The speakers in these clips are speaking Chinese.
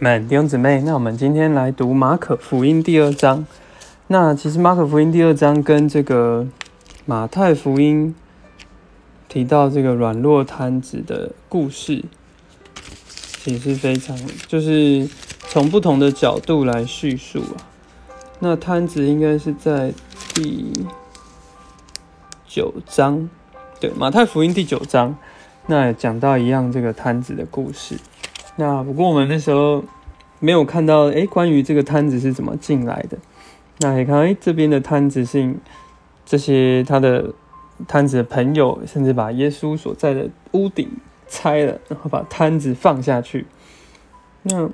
们弟兄姊妹，那我们今天来读马可福音第二章。那其实马可福音第二章跟这个马太福音提到这个软弱摊子的故事，其实非常就是从不同的角度来叙述啊。那摊子应该是在第九章，对，马太福音第九章，那讲到一样这个摊子的故事。那不过我们那时候没有看到，哎，关于这个摊子是怎么进来的。那可以看，哎，这边的摊子是这些他的摊子的朋友，甚至把耶稣所在的屋顶拆了，然后把摊子放下去。那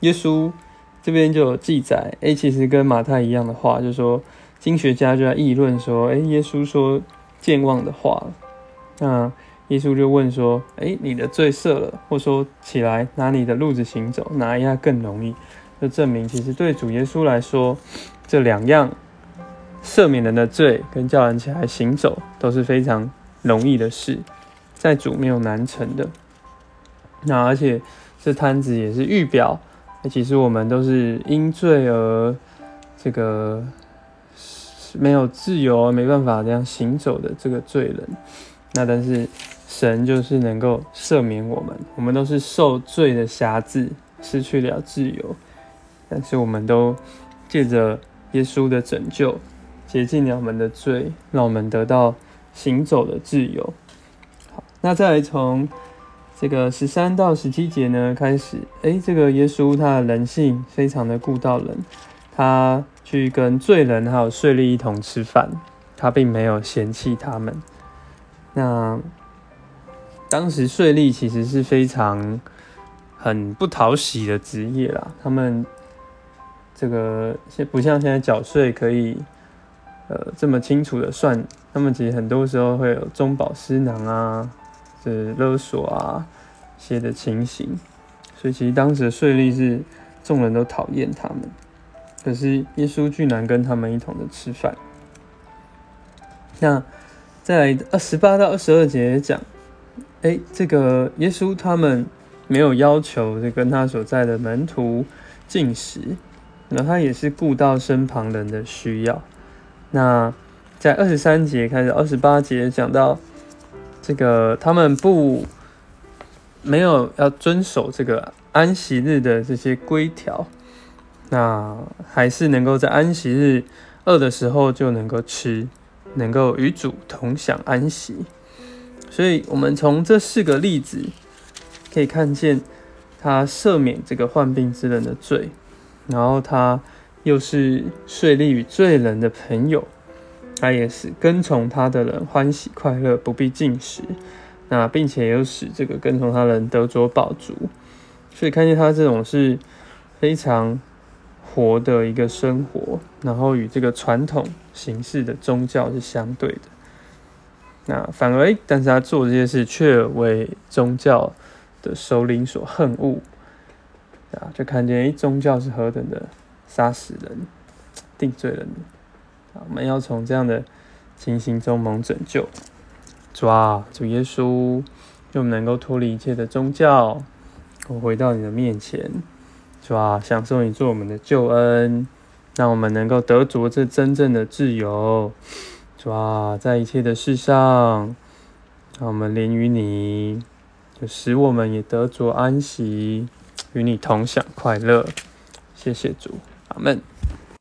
耶稣这边就有记载，哎，其实跟马太一样的话，就是说经学家就在议论说，哎，耶稣说健忘的话。那耶稣就问说：“哎，你的罪赦了，或说起来拿你的路子行走，哪一样更容易？”就证明，其实对主耶稣来说，这两样赦免人的罪跟叫人起来行走都是非常容易的事，在主没有难成的。那而且这摊子也是预表，其实我们都是因罪而这个没有自由，没办法这样行走的这个罪人。那但是。神就是能够赦免我们，我们都是受罪的瑕疵，失去了自由，但是我们都借着耶稣的拯救，洁净了我们的罪，让我们得到行走的自由。好，那再来从这个十三到十七节呢开始，诶，这个耶稣他的人性非常的顾到人，他去跟罪人还有税吏一同吃饭，他并没有嫌弃他们。那当时税吏其实是非常很不讨喜的职业啦，他们这个现不像现在缴税可以呃这么清楚的算，他们其实很多时候会有中饱私囊啊，这勒索啊些的情形，所以其实当时的税吏是众人都讨厌他们，可是耶稣居然跟他们一同的吃饭。那在二十八到二十二节讲。哎，这个耶稣他们没有要求这跟他所在的门徒进食，那他也是顾到身旁人的需要。那在二十三节开始，二十八节讲到这个他们不没有要遵守这个安息日的这些规条，那还是能够在安息日饿的时候就能够吃，能够与主同享安息。所以，我们从这四个例子可以看见，他赦免这个患病之人的罪，然后他又是税利与罪人的朋友，他也是跟从他的人欢喜快乐，不必进食，那并且又使这个跟从他人得着饱足。所以，看见他这种是非常活的一个生活，然后与这个传统形式的宗教是相对的。那反而，但是他做这些事却为宗教的首领所恨恶，啊，就看见诶，宗教是何等的杀死人、定罪人的，啊，我们要从这样的情形中蒙拯救，主啊，主耶稣，就能够脱离一切的宗教，我回到你的面前，主啊，享受你做我们的救恩，让我们能够得着这真正的自由。主啊，在一切的事上，让我们连于你，就使我们也得着安息，与你同享快乐。谢谢主，阿门。